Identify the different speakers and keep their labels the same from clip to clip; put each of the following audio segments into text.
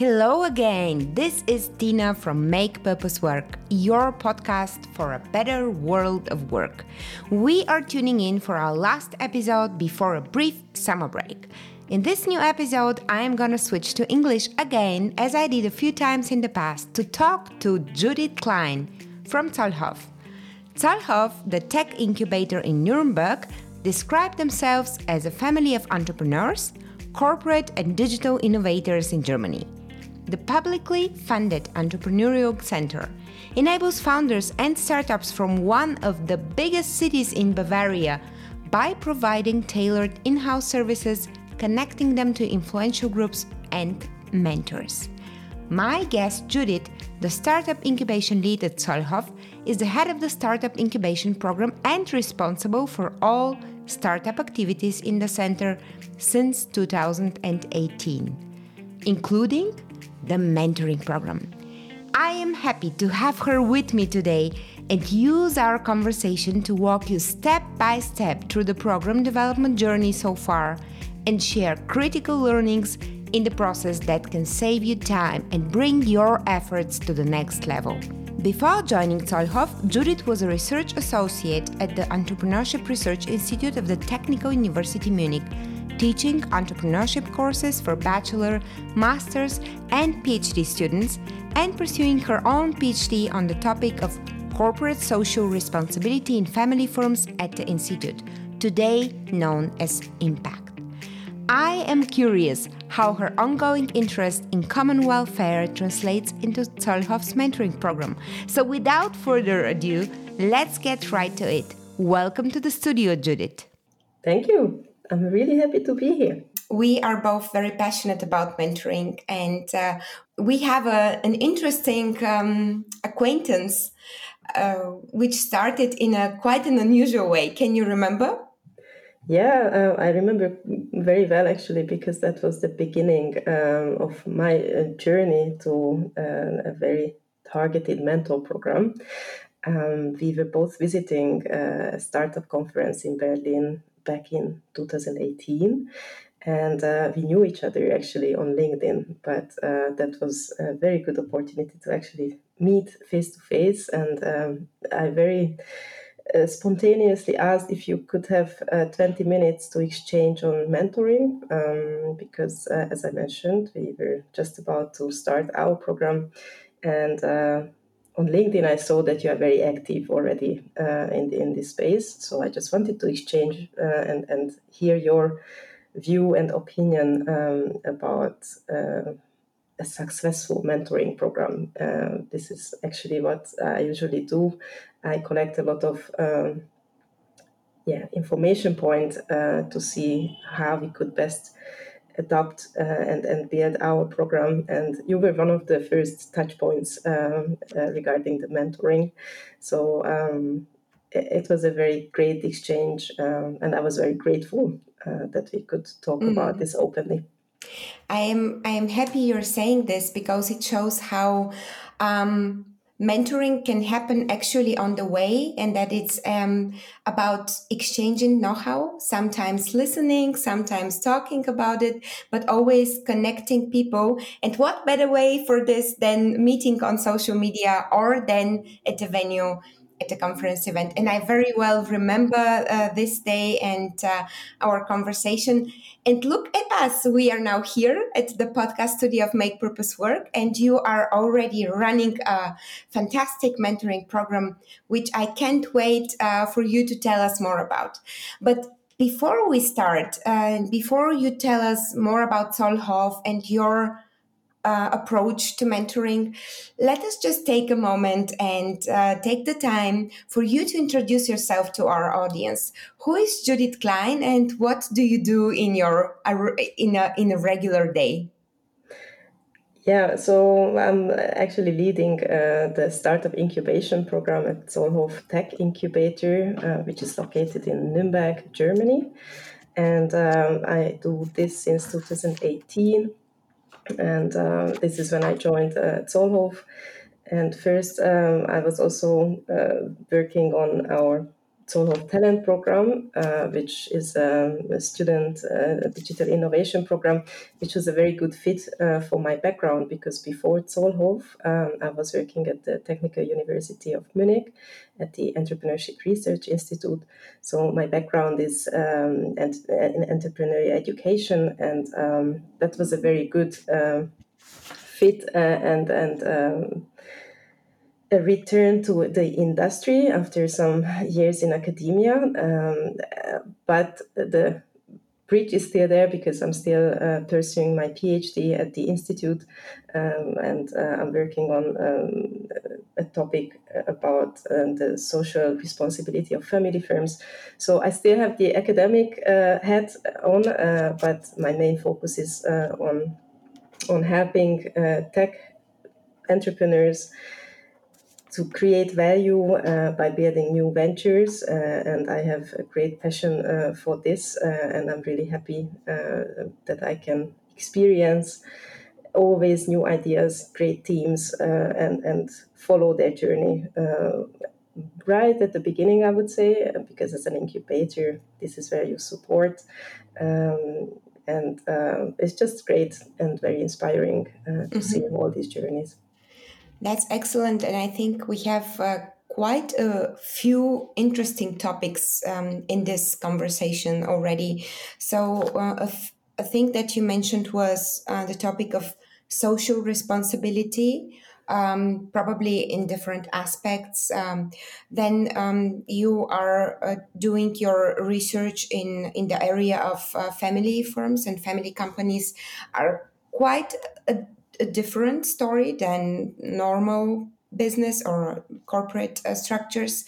Speaker 1: Hello again. This is Tina from Make Purpose Work, your podcast for a better world of work. We are tuning in for our last episode before a brief summer break. In this new episode, I am gonna switch to English again, as I did a few times in the past, to talk to Judith Klein from Zollhof. Zollhof, the tech incubator in Nuremberg, describe themselves as a family of entrepreneurs, corporate and digital innovators in Germany. The publicly funded Entrepreneurial Center enables founders and startups from one of the biggest cities in Bavaria by providing tailored in house services, connecting them to influential groups and mentors. My guest, Judith, the startup incubation lead at Zollhof, is the head of the startup incubation program and responsible for all startup activities in the center since 2018, including the mentoring program. I am happy to have her with me today and use our conversation to walk you step by step through the program development journey so far and share critical learnings in the process that can save you time and bring your efforts to the next level. Before joining Zollhof, Judith was a research associate at the Entrepreneurship Research Institute of the Technical University Munich, teaching entrepreneurship courses for bachelor, master's, and PhD students, and pursuing her own PhD on the topic of corporate social responsibility in family firms at the Institute, today known as Impact. I am curious how her ongoing interest in common welfare translates into Zollhof's mentoring program. So, without further ado, let's get right to it. Welcome to the studio, Judith.
Speaker 2: Thank you. I'm really happy to be here.
Speaker 1: We are both very passionate about mentoring, and uh, we have a, an interesting um, acquaintance uh, which started in a quite an unusual way. Can you remember?
Speaker 2: Yeah, uh, I remember very well actually because that was the beginning um, of my uh, journey to uh, a very targeted mentor program. Um, we were both visiting uh, a startup conference in Berlin back in 2018 and uh, we knew each other actually on LinkedIn, but uh, that was a very good opportunity to actually meet face to face. And um, I very uh, spontaneously asked if you could have uh, 20 minutes to exchange on mentoring um, because uh, as i mentioned we were just about to start our program and uh, on linkedin i saw that you are very active already uh, in, the, in this space so i just wanted to exchange and, and hear your view and opinion um, about a successful mentoring program. Uh, this is actually what I usually do. I collect a lot of um, yeah information point uh, to see how we could best adopt uh, and and build our program. And you were one of the first touch points um, uh, regarding the mentoring. So. Um, it was a very great exchange, um, and I was very grateful uh, that we could talk mm. about this openly.
Speaker 1: I am I am happy you're saying this because it shows how um, mentoring can happen actually on the way and that it's um, about exchanging know-how sometimes listening sometimes talking about it but always connecting people. And what better way for this than meeting on social media or then at a venue at a conference event. And I very well remember uh, this day and uh, our conversation. And look at us. We are now here at the podcast studio of Make Purpose Work, and you are already running a fantastic mentoring program, which I can't wait uh, for you to tell us more about. But before we start, uh, before you tell us more about Zollhof and your uh, approach to mentoring, let us just take a moment and uh, take the time for you to introduce yourself to our audience. Who is Judith Klein, and what do you do in your in a in a regular day?
Speaker 2: Yeah, so I'm actually leading uh, the startup incubation program at Zollhof Tech Incubator, uh, which is located in Nuremberg, Germany. And um, I do this since 2018 and uh, this is when I joined uh, Zollhof. And first, um, I was also uh, working on our Zollhof Talent Program, uh, which is um, a student uh, digital innovation program, which was a very good fit uh, for my background because before Zollhof, um, I was working at the Technical University of Munich at the Entrepreneurship Research Institute. So my background is um, in entrepreneurial education, and um, that was a very good um, fit uh, and and a return to the industry after some years in academia. Um, but the bridge is still there because I'm still uh, pursuing my PhD at the institute, um, and uh, I'm working on um, a topic about uh, the social responsibility of family firms. So I still have the academic uh, hat on, uh, but my main focus is on on helping tech entrepreneurs to create value uh, by building new ventures. Uh, and I have a great passion uh, for this, uh, and I'm really happy uh, that I can experience always new ideas, great teams, uh, and and follow their journey. right at the beginning, I would say, because as an incubator, this is where you support. Um, and it's just great and very inspiring to mm-hmm. see all these journeys.
Speaker 1: That's excellent. And I think we have uh, quite a few interesting topics um, in this conversation already. So, uh, a, f- a thing that you mentioned was uh, the topic of social responsibility. Um, probably in different aspects. Um, then um, you are uh, doing your research in in the area of uh, family firms and family companies are quite a a different story than normal business or corporate uh, structures.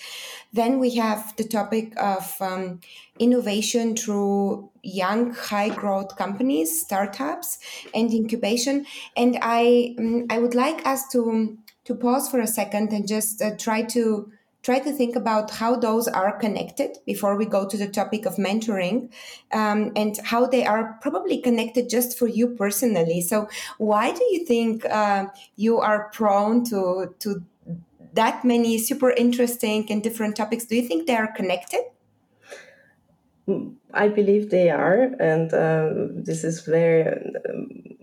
Speaker 1: Then we have the topic of um, innovation through young, high growth companies, startups, and incubation. And I, um, I would like us to to pause for a second and just uh, try to try to think about how those are connected before we go to the topic of mentoring um, and how they are probably connected just for you personally so why do you think uh, you are prone to to that many super interesting and different topics do you think they are connected
Speaker 2: I believe they are, and um, this is very. um,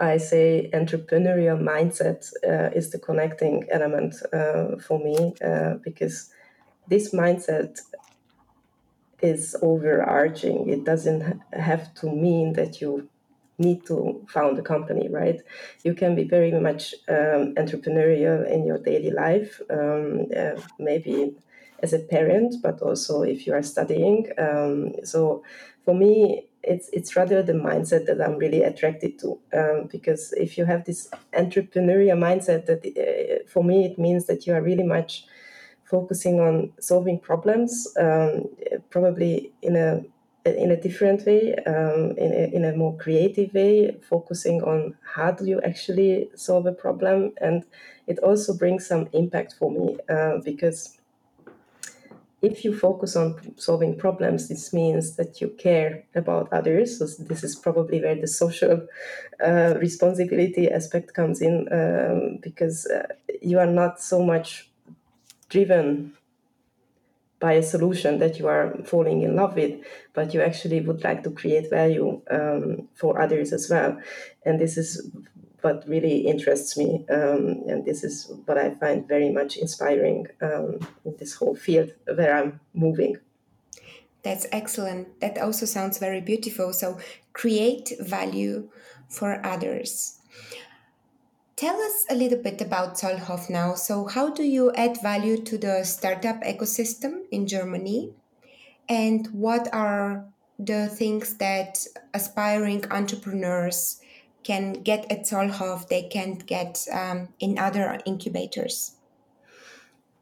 Speaker 2: I say entrepreneurial mindset uh, is the connecting element uh, for me uh, because this mindset is overarching. It doesn't have to mean that you need to found a company, right? You can be very much um, entrepreneurial in your daily life, um, uh, maybe as a parent, but also if you are studying. Um, so for me, it's it's rather the mindset that I'm really attracted to um, because if you have this entrepreneurial mindset, that uh, for me it means that you are really much focusing on solving problems, um, probably in a in a different way, um, in, a, in a more creative way, focusing on how do you actually solve a problem, and it also brings some impact for me uh, because if you focus on solving problems, this means that you care about others. So this is probably where the social uh, responsibility aspect comes in, um, because uh, you are not so much driven by a solution that you are falling in love with, but you actually would like to create value um, for others as well. And this is what really interests me. Um, and this is what I find very much inspiring um, in this whole field where I'm moving.
Speaker 1: That's excellent. That also sounds very beautiful. So, create value for others. Tell us a little bit about Zollhof now. So, how do you add value to the startup ecosystem in Germany? And what are the things that aspiring entrepreneurs can get at Zollhof they can't get um, in other incubators?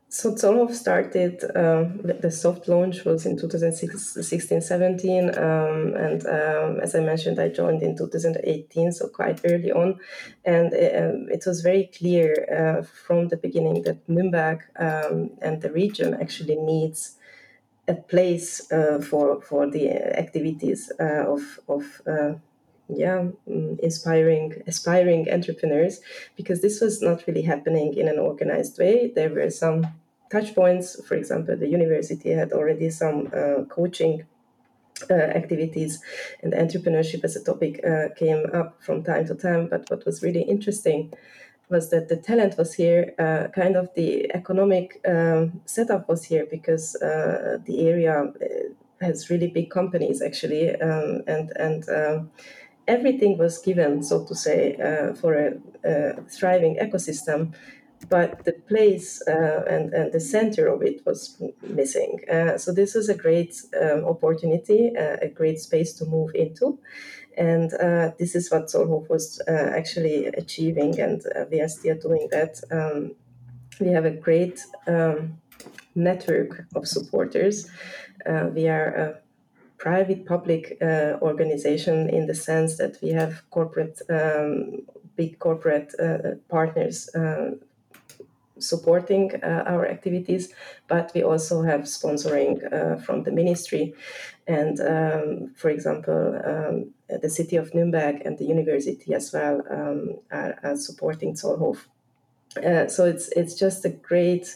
Speaker 2: So Zollhof started, uh, the soft launch was in 2016-17, um, and um, as I mentioned, I joined in 2018, so quite early on, and uh, it was very clear uh, from the beginning that Nürnberg um, and the region actually needs a place uh, for for the activities uh, of of uh, yeah mm, inspiring aspiring entrepreneurs because this was not really happening in an organized way there were some touch points. For example, the university had already some uh, coaching uh, activities and entrepreneurship as a topic uh, came up from time to time. But what was really interesting was that the talent was here, uh, kind of the economic um, setup was here because uh, the area uh, has really big companies actually, um, and and um, everything was given, so to say, uh, for a, a, thriving ecosystem. But the place uh, and, and the center of it was missing. Uh, so, this is a great um, opportunity, a great space to move into. And uh, this is what Zollhof was uh, actually achieving, and uh, we are still doing that. Um, we have a great um, network of supporters. Uh, we are private public uh, organization in the sense that we have corporate, um, big corporate uh, partners supporting uh, our activities, but we also have sponsoring uh, from the ministry. And um, for example, um, the city of Nuremberg and the university as well um, are, are, supporting Zollhof. Uh, so it's it's just a great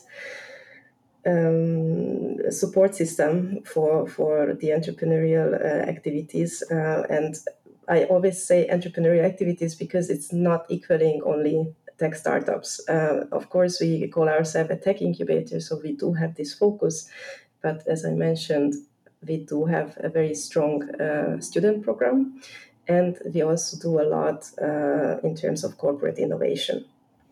Speaker 2: um, support system for for the entrepreneurial uh, activities uh, and I always say entrepreneurial activities because it's not equaling only tech startups. Uh, of course, we call ourselves a tech incubator, so we do have this focus. But as I mentioned, we do have a very strong uh, student program, and we also do a lot uh, in terms of corporate innovation.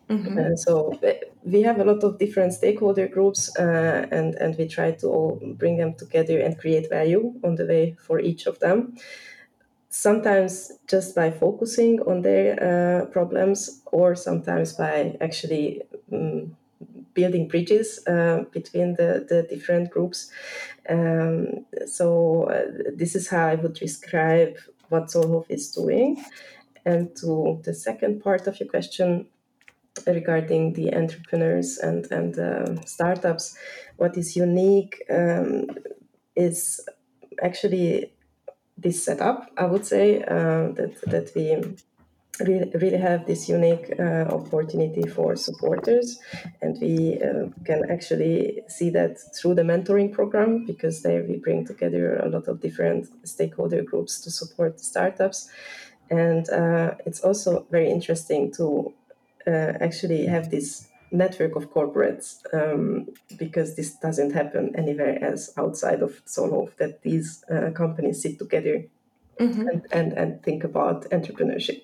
Speaker 2: Mm-hmm. Uh, so uh, we have a lot of different stakeholder groups, uh, and and we try to all bring them together and create value on the way for each of them sometimes just by focusing on their uh, problems or sometimes by actually um, building bridges uh, between the, the different groups. Um, so uh, this is how I would describe what Zollhof is doing. And to the second part of your question regarding the entrepreneurs and, and uh, startups, what is unique um, is actually this setup, I would say uh, that that we really, really have this unique uh, opportunity for supporters, and we uh, can actually see that through the mentoring program because there we bring together a lot of different stakeholder groups to support startups, and uh, it's also very interesting to actually have this network of corporates um, because this doesn't happen anywhere else outside of Zollhof that these uh, companies sit together mm-hmm. and, and, and think about entrepreneurship.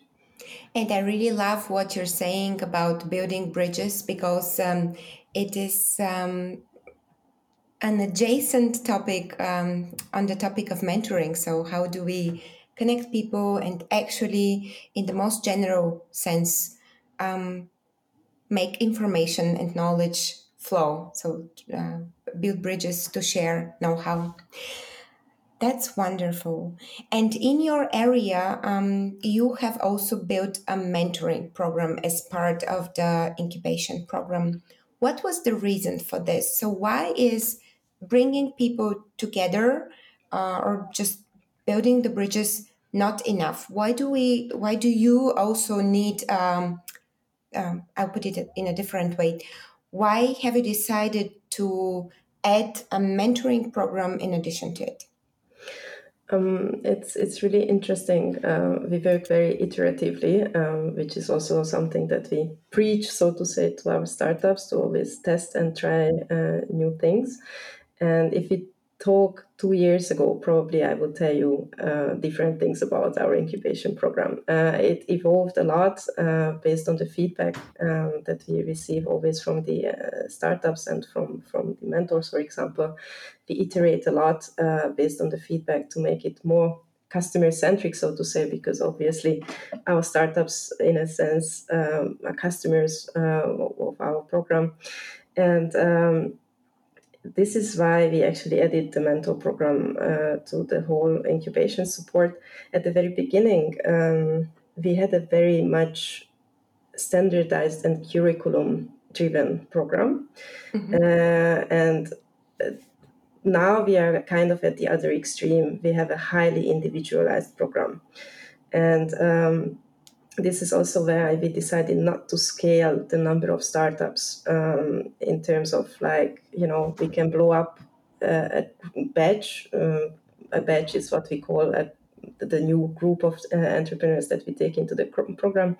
Speaker 1: And I really love what you're saying about building bridges because um, it is um, an adjacent topic um, on the topic of mentoring. So, how do we connect people and actually, in the most general sense, um, make information and knowledge flow. So uh, build bridges to share know-how. That's wonderful. And in your area, um, you have also built a mentoring program as part of the incubation program. What was the reason for this? So, why is bringing people together uh, or just building the bridges not enough? Why do we? Why do you also need um, um, I'll put it in a different way. Why have you decided to add a mentoring program in addition to it?
Speaker 2: Um, it's it's really interesting. Uh, we work very iteratively, um, which is also something that we preach, so to say, to our startups to always test and try uh, new things. And if it talk two years ago, probably I would tell you uh, different things about our incubation program. Uh, it evolved a lot uh, based on the feedback um, that we receive always from the uh, startups and from, from the mentors, for example. We iterate a lot uh, based on the feedback to make it more customer centric, so to say, because obviously our startups, in a sense, um, are customers uh, of our program. And um, this is why we actually added the mentor program uh, to the whole incubation support. At the very beginning, um, we had a very much standardized and curriculum driven program. Mm-hmm. Uh, and uh, now we are kind of at the other extreme. We have a highly individualized program. And um, this is also where we decided not to scale the number of startups um, in terms of like you know we can blow up uh, a batch. Uh, a batch is what we call a, the new group of uh, entrepreneurs that we take into the program.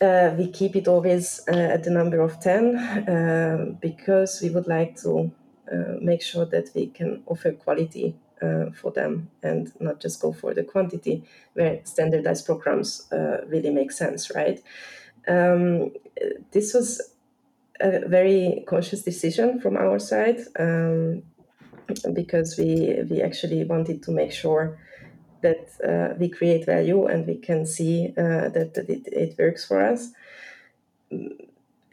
Speaker 2: Uh, we keep it always uh, at the number of 10 uh, because we would like to make sure that we can offer quality uh, for them and not just go for the quantity where standardized programs uh, really make sense, right? Um, this was a very conscious decision from our side um, because we we actually wanted to make sure that uh, we create value and we can see uh, that, that it, it works for us.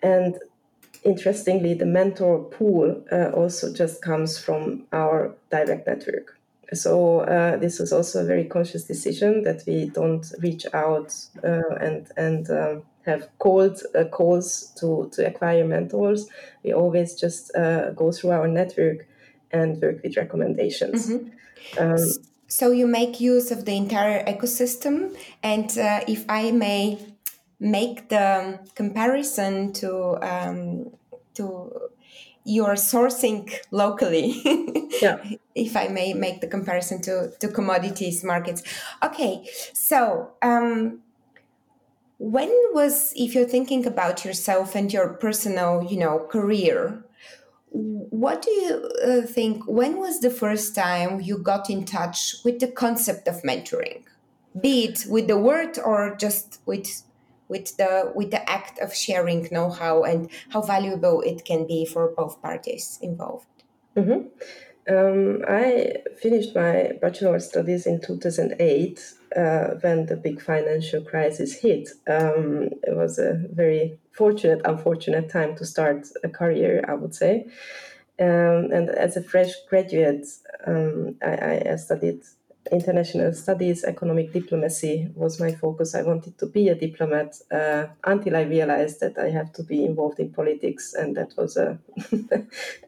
Speaker 2: And interestingly, the mentor pool uh, also just comes from our direct network. So uh, this was also a very conscious decision that we don't reach out uh, and and um, have cold uh, calls to to acquire mentors. We always just uh, go through our network and work with recommendations. Mm-hmm. Um,
Speaker 1: so you make use of the entire ecosystem, and uh, if I may make the comparison to um, to your sourcing locally. yeah. If I may make the comparison to, to commodities markets. Okay, so um, when was, if you're thinking about yourself and your personal, you know, career, what do you uh, think? When was the first time you got in touch with the concept of mentoring? Be it with the word or just with with the with the act of sharing know-how and how valuable it can be for both parties involved.
Speaker 2: Mm-hmm. Um, I finished my bachelor studies in 2008 uh, when the big financial crisis hit. Um, it was a very fortunate, unfortunate time to start a career, I would say. Um, and as a fresh graduate, um, I, I, studied international studies, economic diplomacy was my focus. I wanted to be a diplomat uh, until I realized that I have to be involved in politics, and that was a,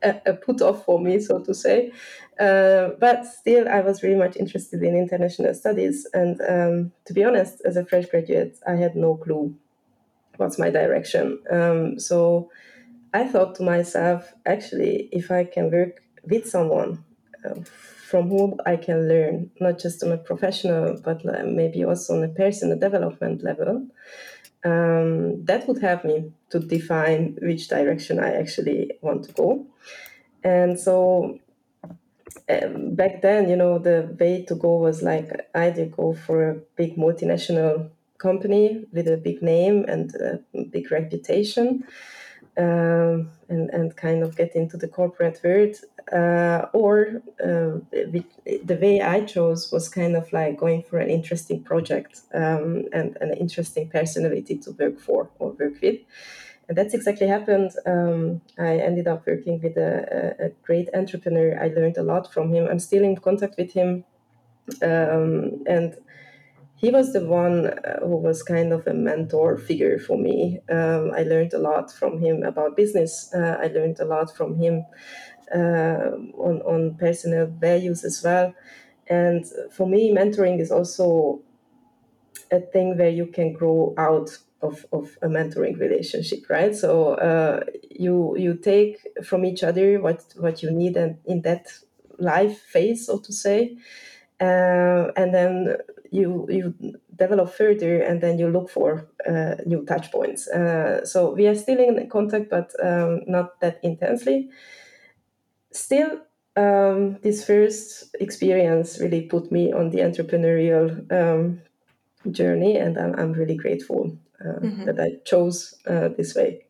Speaker 2: a, put off for me, so to say. Uh, but still, I was very much interested in international studies, and um, to be honest, as a fresh graduate, I had no clue what's my direction. Um, so I thought to myself, actually, if I can work with someone. Uh, from whom I can learn, not just on a professional, but maybe also on a personal development level. Um, that would help me to define which direction I actually want to go. And so um, back then, you know, the way to go was like either go for a big multinational company with a big name and a big reputation. Um, and, and kind of get into the corporate world uh, or uh, the way I chose was kind of like going for an interesting project um, and an interesting personality to work for or work with. And that's exactly happened. Um, I ended up working with a, a, great entrepreneur. I learned a lot from him. I'm still in contact with him. Um, and he was the one uh, who was kind of a mentor figure for me. Um, I learned a lot from him about business. Uh, I learned a lot from him uh, on, on personal values as well. And for me, mentoring is also a thing where you can grow out of, of a mentoring relationship, right? So uh, you you take from each other what what you need and in that life phase, so to say, uh, and then you you develop further, and then you look for uh, new touch points. Uh, so we are still in contact, but um, not that intensely still, um, this first experience really put me on the entrepreneurial um, journey, and I'm, I'm really grateful uh, mm-hmm. that I chose uh, this way.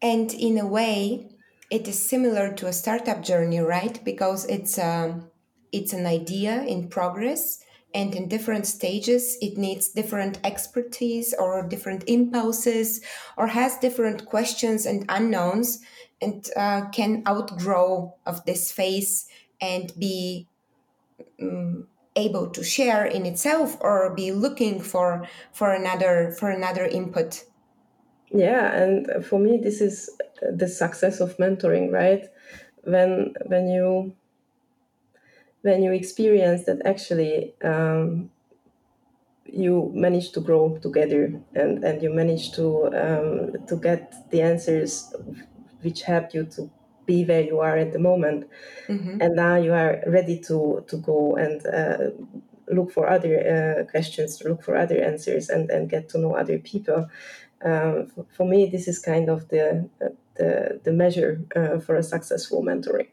Speaker 1: And in a way, it is similar to a startup journey, right? Because it's a, um, it's an idea in progress, and in different stages, it needs different expertise or different impulses, or has different questions and unknowns and uh, can outgrow of this phase and be um, able to share in itself or be looking for for another for another input.
Speaker 2: Yeah and for me this is the success of mentoring right? When when you when you experience that actually um, you manage to grow together and, and you manage to um, to get the answers which help you to be where you are at the moment. Mm-hmm. and now you are ready to to go and uh, look for other uh, questions look for other answers and, and get to know other people. Um, for, for, me this is kind of the the, the measure uh, for a successful mentoring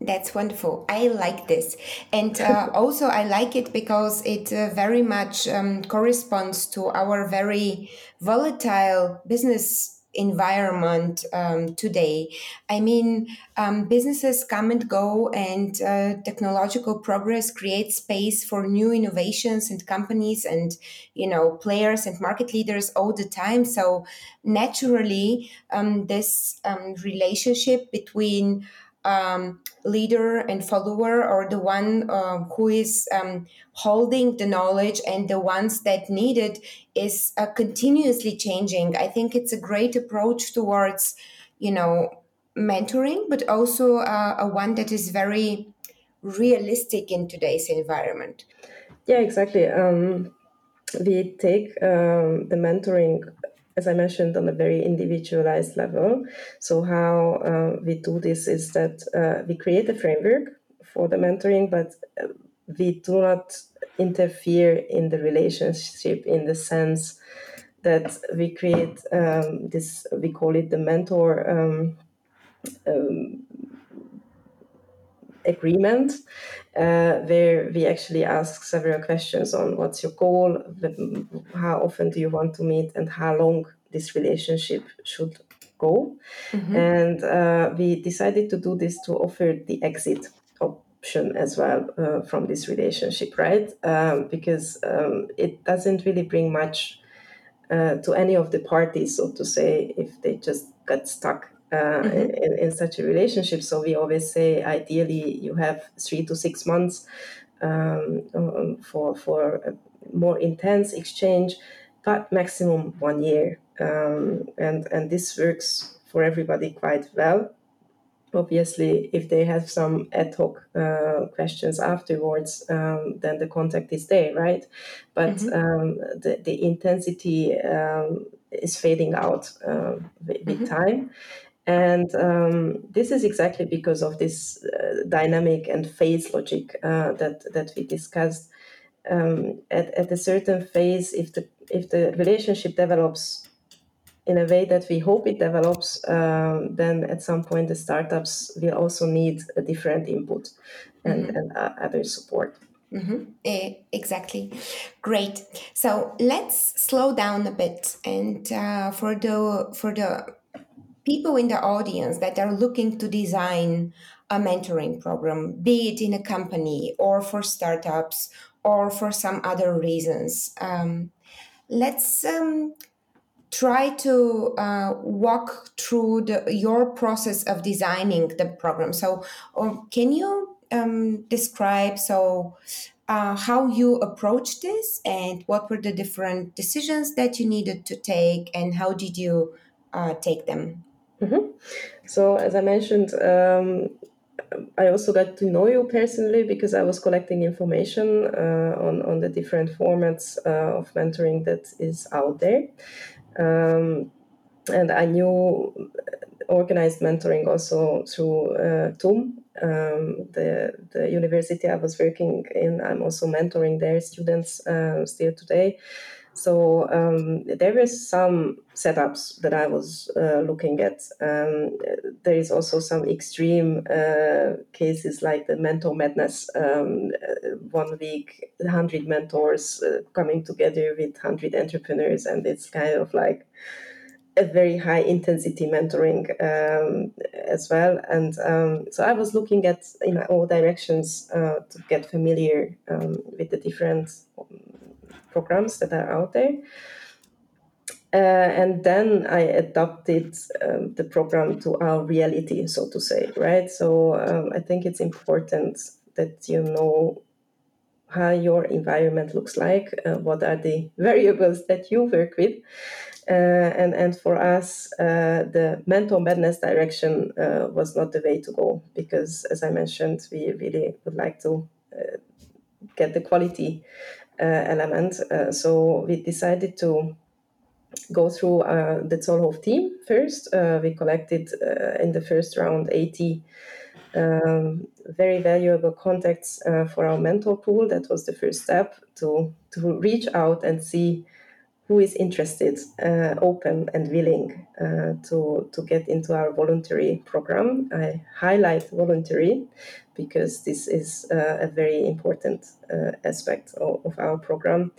Speaker 1: that's wonderful. I like this. And uh, also, I like it because it uh, very much um, corresponds to our very volatile business environment um, today. I mean, um, businesses come and go, and uh, technological progress creates space for new innovations and companies and you know players and market leaders all the time. So naturally, um, this um, relationship between um, leader and follower or the one uh, who is um, holding the knowledge and the ones that need it is uh, continuously changing. I think it's a great approach towards you know mentoring but also uh, a one that is very realistic in today's environment.
Speaker 2: Yeah exactly. Um, we take um, the mentoring as I mentioned, on a very individualized level. So, how uh, we do this is that uh, we create a framework for the mentoring, but uh, we do not interfere in the relationship in the sense that we create um, this, we call it the mentor. Um, um, agreement uh, where we actually ask several questions on what's your goal, how often do you want to meet, and how long this relationship should go. Mm-hmm. And uh, we decided to do this to offer the exit option as well uh, from this relationship, right? Um, because um, it doesn't really bring much uh, to any of the parties, so to say, if they just got stuck uh, mm-hmm. in, in, such a relationship. So we always say, ideally, you have three to six months um, um, for for a more intense exchange, but maximum one year, um, and and this works for everybody quite well. Obviously, if they have some ad hoc uh, questions afterwards, um, then the contact is there, right? But mm-hmm. Um, the the intensity um, is fading out uh, with, mm-hmm. time and um, this is exactly because of this uh, dynamic and phase logic uh, that that we discussed. Um, at, at a certain phase, if the if the relationship develops in a way that we hope it develops, um, then at some point the startups will also need a different input and, mm-hmm. and uh, other support.
Speaker 1: Mm-hmm. Eh, exactly. Great. So let's slow down a bit, and uh, for the for the people in the audience that are looking to design a mentoring program, be it in a company or for startups or for some other reasons. Um, let's um, try to uh, walk through the, your process of designing the program. So, um, can you um, describe so uh, how you approached this and what were the different decisions that you needed to take and how did you uh, take them?
Speaker 2: Mm-hmm. So, as I mentioned, um, I also got to know you personally because I was collecting information uh, on, on the different formats uh, of mentoring that is out there. Um, and I knew organized mentoring also through uh, TUM, um, the, the university I was working in. I'm also mentoring their students uh, still today. So um, there were some setups that I was uh, looking at. Um, there is also some extreme uh, cases like the mentor madness. Um, uh, one week, hundred mentors uh, coming together with hundred entrepreneurs, and it's kind of like a very high intensity mentoring um, as well. And um, so I was looking at in all directions uh, to get familiar um, with the different programs that are out there. Uh, and then I adapted um, the program to our reality, so to say, right? So um, I think it's important that you know how your environment looks like, uh, what are the variables that you work with. Uh, and, and for us, uh, the mentor madness direction uh, was not the way to go because, as I mentioned, we really would like to uh, get the quality element. so we decided to go through uh, the Zollhof team first. Uh, we collected uh, in the first round 80 um, very valuable contacts uh, for our mentor pool. That was the first step to, to reach out and see who is interested, uh, open, and willing uh, to, to get into our voluntary program. I highlight voluntary because this is a very important aspect of, of our program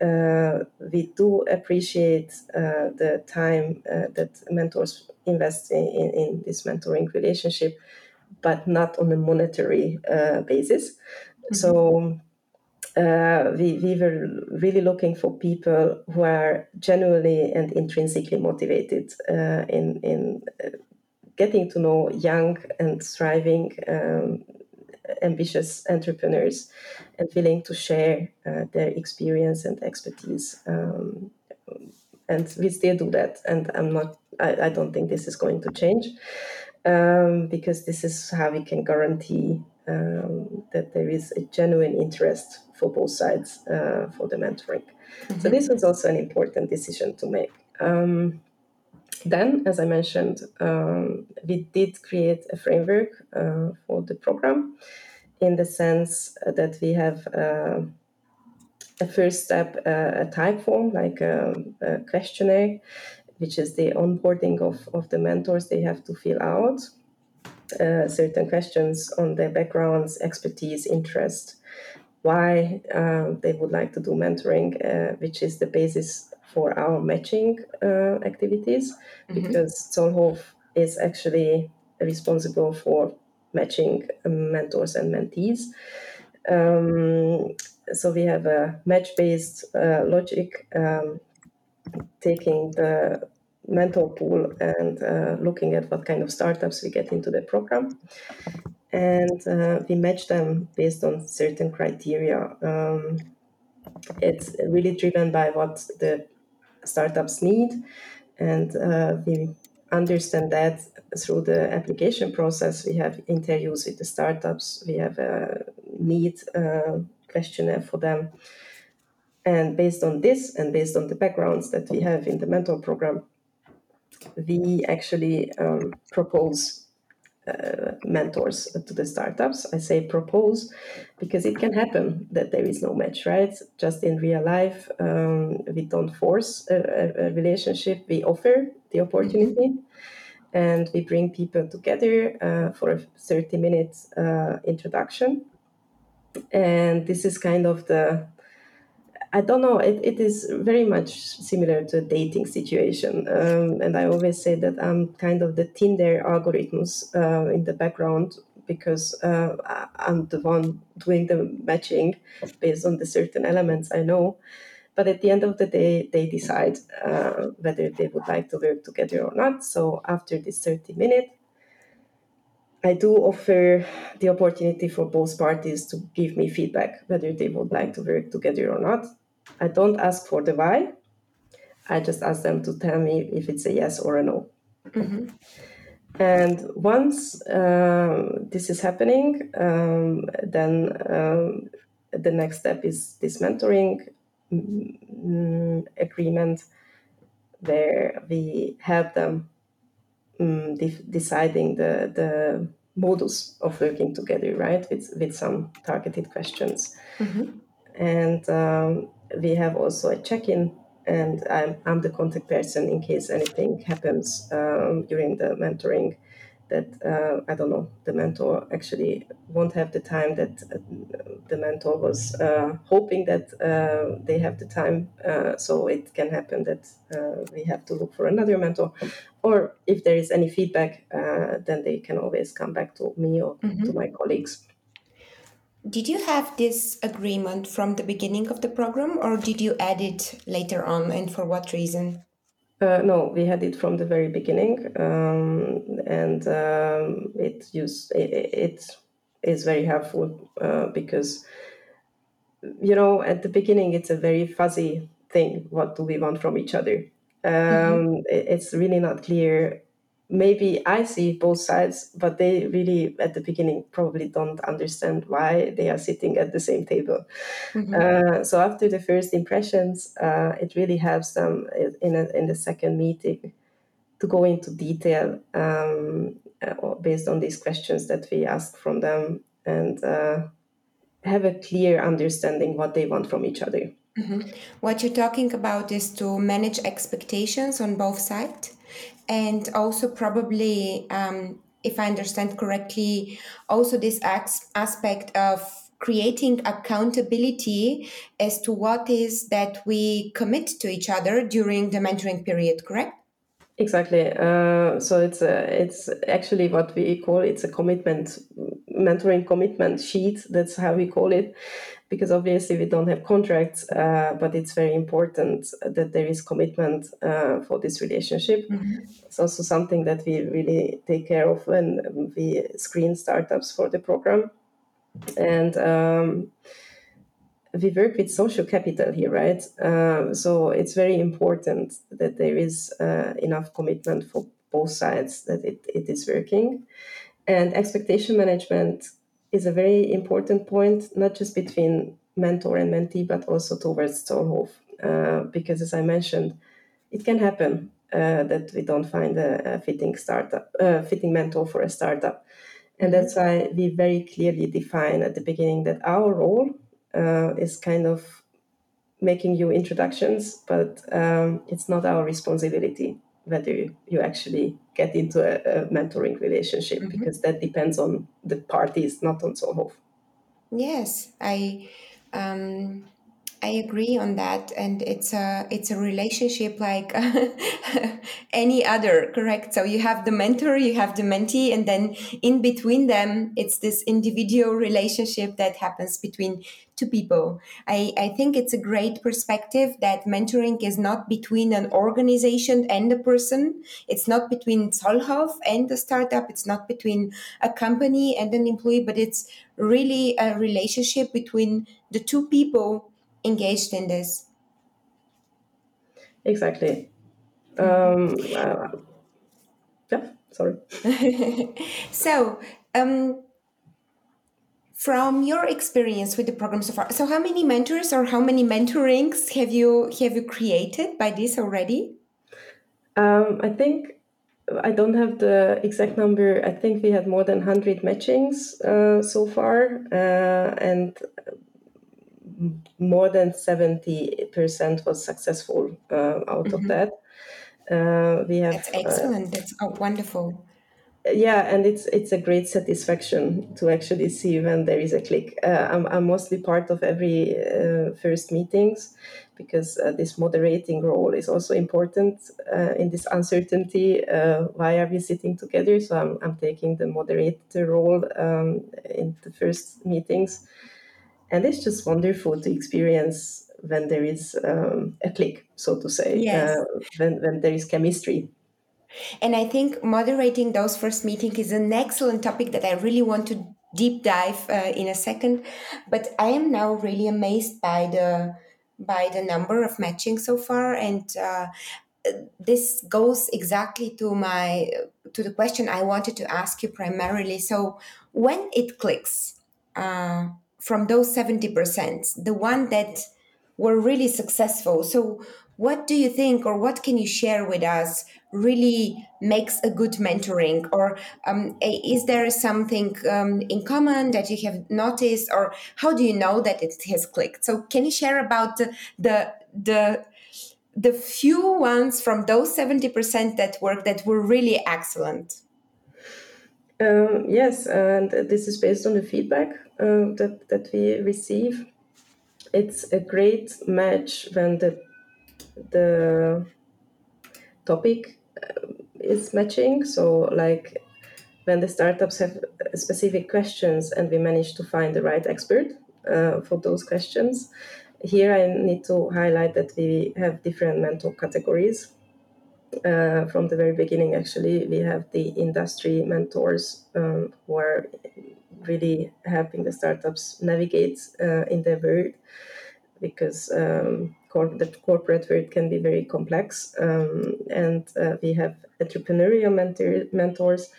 Speaker 2: uh, we do appreciate uh, the time uh, that mentors invest in, in, in, this mentoring relationship, but not on a monetary uh, basis. Mm-hmm. So uh, we, we were really looking for people who are genuinely and intrinsically motivated uh, in, in getting to know young and thriving um, ambitious entrepreneurs and willing to share uh, their experience and expertise. Um, and we still do that. And I'm not, I, I don't think this is going to change um, because this is how we can guarantee um, that there is a genuine interest for both sides uh, for the mentoring. Mm-hmm. So this was also an important decision to make. Um, then, as I mentioned, um, we did create a framework uh, for the program in the sense that we have uh, a first step, uh, a Typeform, like a, um, a, questionnaire, which is the onboarding of, of the mentors they have to fill out. Uh, certain questions on their backgrounds, expertise, interest, why uh, they would like to do mentoring, uh, which is the basis for our matching uh, activities, mm-hmm. because Zollhof is actually responsible for matching um, mentors and mentees. Um, so we have a match-based uh, logic, um, taking the mentor pool and uh, looking at what kind of startups we get into the program. And uh, we match them based on certain criteria. Um, it's really driven by what the startups need, and uh, we understand that through the application process. We have interviews with the startups. We have a need uh, questionnaire for them. And based on this and based on the backgrounds that we have in the mentor program, we actually um, propose uh, mentors to the startups. I say propose because it can happen that there is no match, right? Just in real life, um, we don't force a, a, relationship, we offer the opportunity. And we bring people together uh, for a 30 minute uh, introduction. And this is kind of the I don't know. It, it is very much similar to a dating situation. Um, and I always say that I'm kind of the Tinder algorithms uh, in the background because uh, I'm the one doing the matching based on the certain elements I know. But at the end of the day, they decide uh, whether they would like to work together or not. So after this 30 minutes, I do offer the opportunity for both parties to give me feedback whether they would like to work together or not. I don't ask for the why. I just ask them to tell me if it's a yes or a no. Mm-hmm. And once um, this is happening, um, then um, the next step is this mentoring mm, agreement where we help them um, de- deciding the, the modus of working together, right, with, with some targeted questions. Mm-hmm. And um, we have also a check-in and I'm, I'm the contact person in case anything happens um, during the mentoring that uh, I don't know the mentor actually won't have the time that uh, the mentor was uh, hoping that uh, they have the time uh, so it can happen that uh, we have to look for another mentor or if there is any feedback then they can always come back to me or mm-hmm. to my colleagues
Speaker 1: did you have this agreement from the beginning of the program or did you add it later on and for what reason?
Speaker 2: Uh, no, we had it from the very beginning, um, and um, it, use, it, it is very helpful uh, because, you know, at the beginning it's a very fuzzy thing. What do we want from each other? Um, mm-hmm. it, it's really not clear maybe I see both sides, but they really at the beginning probably don't understand why they are sitting at the same table. Mm-hmm. Uh, so after the first impressions, uh, it really helps them in a, in the second meeting to go into detail um, uh, based on these questions that we ask from them and uh, have a clear understanding what they want from each other.
Speaker 1: Mm-hmm. What you're talking about is to manage expectations on both sides and also probably um, if i understand correctly also this aspect of creating accountability as to what is that we commit to each other during the mentoring period correct?
Speaker 2: Exactly. Uh, so it's a, it's actually what we call it's a commitment mentoring commitment sheet. That's how we call it because obviously we don't have contracts, uh, but it's very important that there is commitment uh, for this relationship. Mm-hmm. It's also something that we really take care of when we screen startups for the program. And um, we work with social capital here, right? Uh, so it's very important that there is uh, enough commitment for both sides that it, it is working. And expectation management is a very important point, not just between mentor and mentee, but also towards Zollhof. Uh, because as I mentioned, it can happen uh, that we don't find a, a fitting startup, uh, fitting mentor for a startup. And that's why we very clearly define at the beginning that our role uh, is kind of making you introductions, but um, it's not our responsibility whether you actually get into a, a mentoring relationship mm-hmm. because that depends on the parties, not on Zollhof.
Speaker 1: Yes, I um, I agree on that, and it's a it's a relationship like any other, correct? So you have the mentor, you have the mentee, and then in between them, it's this individual relationship that happens between two people. I, I think it's a great perspective that mentoring is not between an organization and a person. It's not between Zollhof and the startup. It's not between a company and an employee, but it's really a relationship between the two people engaged in this.
Speaker 2: Exactly. Um, uh, yeah, sorry.
Speaker 1: so, um, from your experience with the program so far, so how many mentors or how many mentorings have you have you created by this already?
Speaker 2: Um, I think I don't have the exact number. I think we had more than hundred matchings uh, so far, uh, and more than seventy percent was successful uh, out mm-hmm. of that.
Speaker 1: Uh, we have. That's uh, excellent. That's oh, wonderful
Speaker 2: yeah and it's it's a great satisfaction to actually see when there is a click uh, I'm, I'm mostly part of every uh, first meetings because uh, this moderating role is also important uh, in this uncertainty uh, why are we sitting together so i'm, I'm taking the moderator role um, in the first meetings and it's just wonderful to experience when there is um, a click so to say yes. Uh, when, when there is chemistry
Speaker 1: and I think moderating those first meetings is an excellent topic that I really want to deep dive uh, in a second. But I am now really amazed by the by the number of matching so far, and uh, this goes exactly to my to the question I wanted to ask you primarily. So when it clicks uh, from those seventy percent, the one that were really successful. So what do you think or what can you share with us really makes a good mentoring? Or um, is there something um, in common that you have noticed or how do you know that it has clicked? So can you share about the the the, the few ones from those 70% that work that were really excellent
Speaker 2: um, yes and this is based on the feedback uh, that, that we receive it's a great match when the the topic uh, is matching. So, like when the startups have specific questions and we manage to find the right expert uh, for those questions. Here, I need to highlight that we have different mentor categories. Uh, from the very beginning, actually, we have the industry mentors um, who are really helping the startups navigate uh, in their world because um, cor- the corporate world can be very complex. Um, and uh, we have entrepreneurial mentor- mentors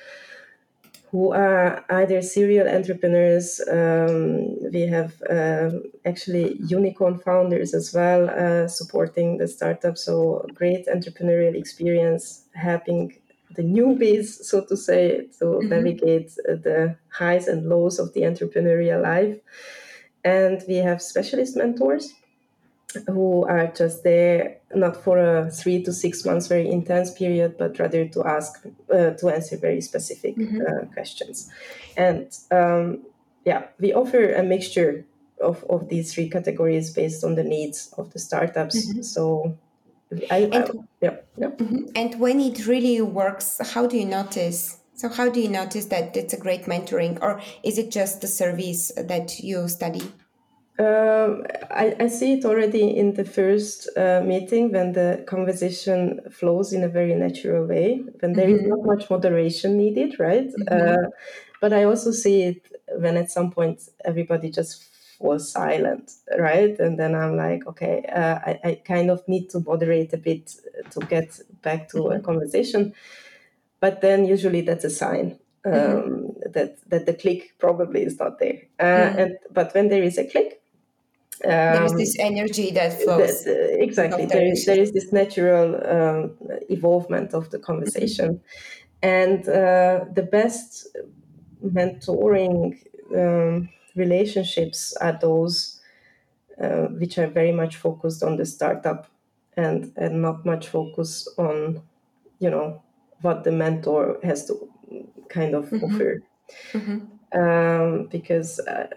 Speaker 2: who are either serial entrepreneurs. Um, we have um, actually unicorn founders as well uh, supporting the startup. So great entrepreneurial experience, helping the newbies, so to say, to mm-hmm. navigate the highs and lows of the entrepreneurial life. And we have specialist mentors who are just there not for a three to six months very intense period but rather to ask uh, to answer very specific mm-hmm. uh, questions and um, yeah we offer a mixture of, of these three categories based on the needs of the startups mm-hmm. so I, and, I, yeah, yeah.
Speaker 1: Mm-hmm. and when it really works how do you notice so how do you notice that it's a great mentoring or is it just the service that you study
Speaker 2: um, I, I, see it already in the first uh, meeting when the conversation flows in a very natural way, when there mm-hmm. is not much moderation needed, right? Mm-hmm. Uh, but I also see it when at some point everybody just falls silent, right? And then I'm like, okay, uh, I, I, kind of need to moderate a bit to get back to mm-hmm. a conversation. But then usually that's a sign. Mm-hmm. Um, that that the click probably is not there, uh, mm-hmm. and but when there is a click,
Speaker 1: um, there is this energy that flows.
Speaker 2: The, exactly. There is, there is this natural um, evolvement of the conversation. And uh, the best mentoring um, relationships are those uh, which are very much focused on the startup and, and not much focus on, you know, what the mentor has to kind of mm-hmm. offer. Mm-hmm. Um, because uh,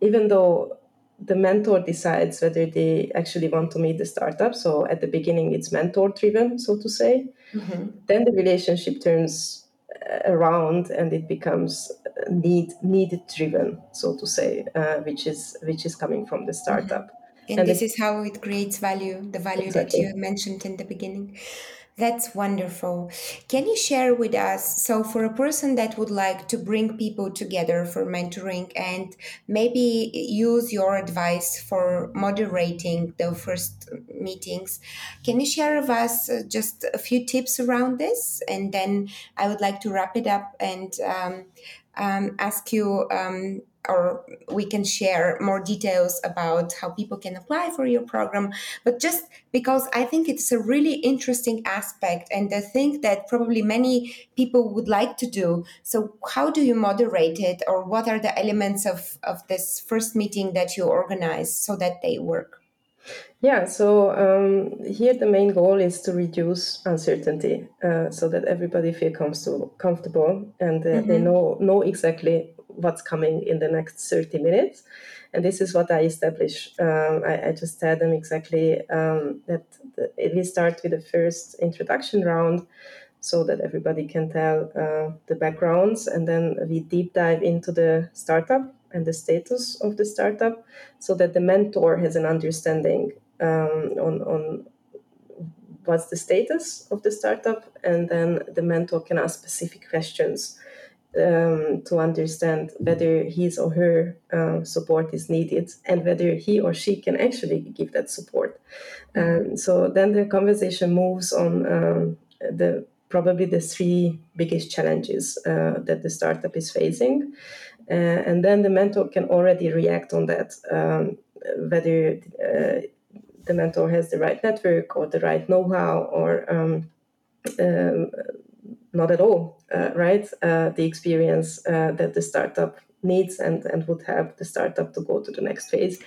Speaker 2: even though the mentor decides whether they actually want to meet the startup. So at the beginning, it's mentor driven, so to say. Mm-hmm. Then the relationship turns uh, around and it becomes uh, need need driven, so to say, uh, which is which is coming from the startup. Mm-hmm.
Speaker 1: And, and, this is how it creates value, the value exactly. that you mentioned in the beginning. That's wonderful. Can you share with us? So, for a person that would like to bring people together for mentoring and maybe use your advice for moderating the first meetings, can you share with us uh, just a few tips around this? And then I would like to wrap it up and um, um, ask you. Um, or we can share more details about how people can apply for your program. But just because I think it's a really interesting aspect and the thing that probably many people would like to do. So, how do you moderate it, or what are the elements of, of this first meeting that you organize so that they work?
Speaker 2: Yeah, so um, here the main goal is to reduce uncertainty uh, so that everybody feels comfortable, comfortable and uh, mm-hmm. they know know exactly what's coming in the next 30 minutes. And this is what I establish. Um, I, I, just tell them exactly um, that the, we start with the first introduction round so that everybody can tell uh, the backgrounds. And then we deep dive into the startup and the status of the startup so that the mentor has an understanding um, on, on what's the status of the startup. And then the mentor can ask specific questions um, to understand whether his or her uh, support is needed and whether he or she can actually give that support. And so then the conversation moves on um, the probably the three biggest challenges uh, that the startup is facing. Uh, and then the mentor can already react on that, um, whether uh, the mentor has the right network or the right know how or um, um, not at all, uh, right? Uh, the experience uh, that the startup needs and, and would help the startup to go to the next phase.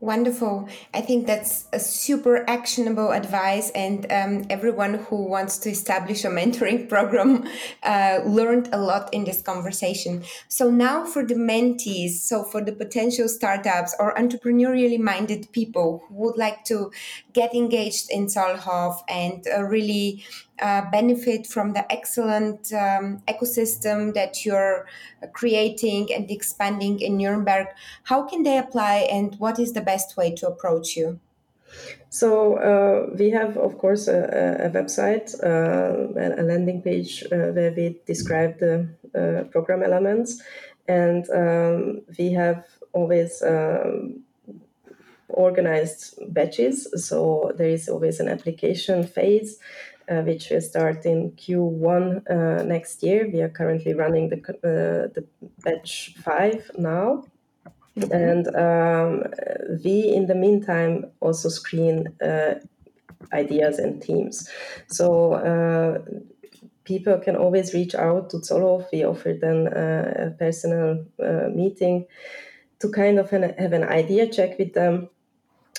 Speaker 1: Wonderful. I think that's a super actionable advice, and um, everyone who wants to establish a mentoring program uh, learned a lot in this conversation. So, now for the mentees, so for the potential startups or entrepreneurially minded people who would like to get engaged in Zollhof and uh, really uh, benefit from the excellent um, ecosystem that you're creating and expanding in Nuremberg, how can they apply and what is the best way to approach you?
Speaker 2: So uh, we have, of course, a, a website, uh, a landing page uh, where we describe the uh, program elements, and um, we have always um, organized batches. So there is always an application phase. Uh, which will start in Q1 uh, next year. We are currently running the, uh, the batch five now. Mm-hmm. And um, we, in the meantime, also screen uh, ideas and teams. So uh, people can always reach out to Zollhof. We offer them uh, a personal meeting to kind of an, have an idea check with them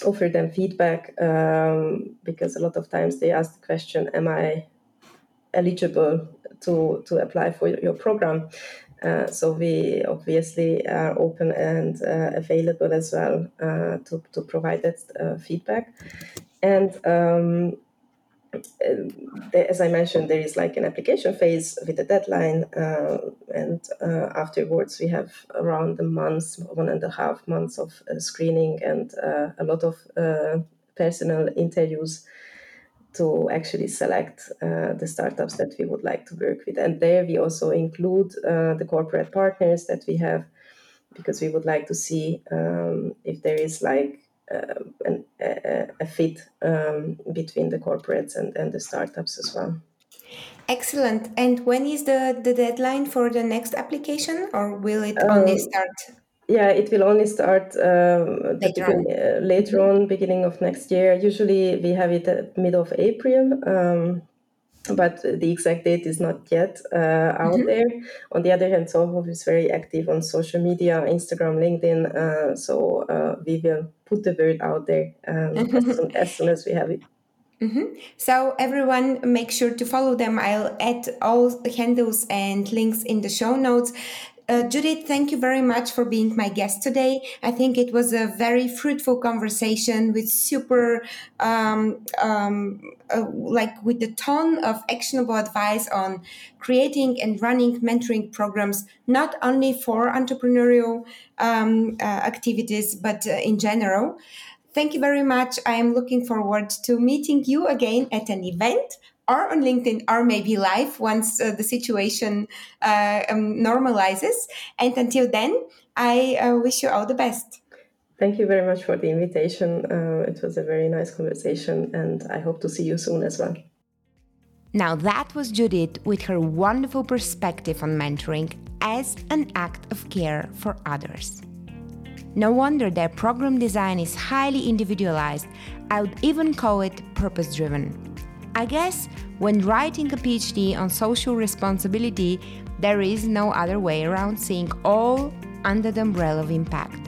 Speaker 2: offer them feedback um, because a lot of times they ask the question am i eligible to to apply for your program? Uh, so we obviously are open and uh, available as well uh, to, to provide that uh, feedback. And um, as I mentioned, there is like an application phase with a deadline, uh, and uh, afterwards we have around a month, one and a half months of uh, screening and uh, a lot of uh, personal interviews to actually select uh, the startups that we would like to work with. And there we also include the corporate partners that we have, because we would like to see um, if there is like uh, an, a, a, fit um, between the corporates and, and the startups as well.
Speaker 1: Excellent. And when is the, the deadline for the next application, or will it only um, start?
Speaker 2: Yeah, it will only start um, later, on. Uh, later on, beginning of next year. Usually, we have it at mid of April. Um, but the exact date is not yet uh, out mm-hmm. there. On the other hand, Zollhof is very active on social media, Instagram, LinkedIn. Uh, so uh, we will put the word out there um, as, soon, as, soon, as we have it.
Speaker 1: Mm-hmm. So everyone, make sure to follow them. I'll add all the handles and links in the show notes. Uh, Judith, thank you very much for being my guest today. I think it was a very fruitful conversation with super, um, um, uh, like with the ton of actionable advice on creating and running mentoring programs, not only for entrepreneurial um, uh, activities, but uh, in general. Thank you very much. I am looking forward to meeting you again at an event or on LinkedIn or maybe live once uh, the situation uh, um, normalizes. And until then, I uh, wish you all the best.
Speaker 2: Thank you very much for the invitation. Uh, it was a very nice conversation, and I hope to see you soon as well.
Speaker 1: Now, that was Judith with her wonderful perspective on mentoring as an act of care for others. No wonder their program design is highly individualized. I would even call it purpose driven. I guess when writing a PhD on social responsibility, there is no other way around seeing all under the umbrella of impact.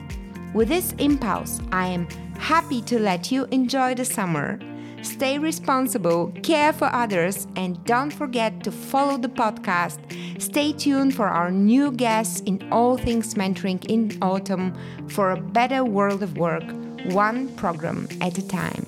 Speaker 1: With this impulse, I am happy to let you enjoy the summer. Stay responsible, care for others, and don't forget to follow the podcast. Stay tuned for our new guests in All Things Mentoring in autumn for a better world of work, one program at a time.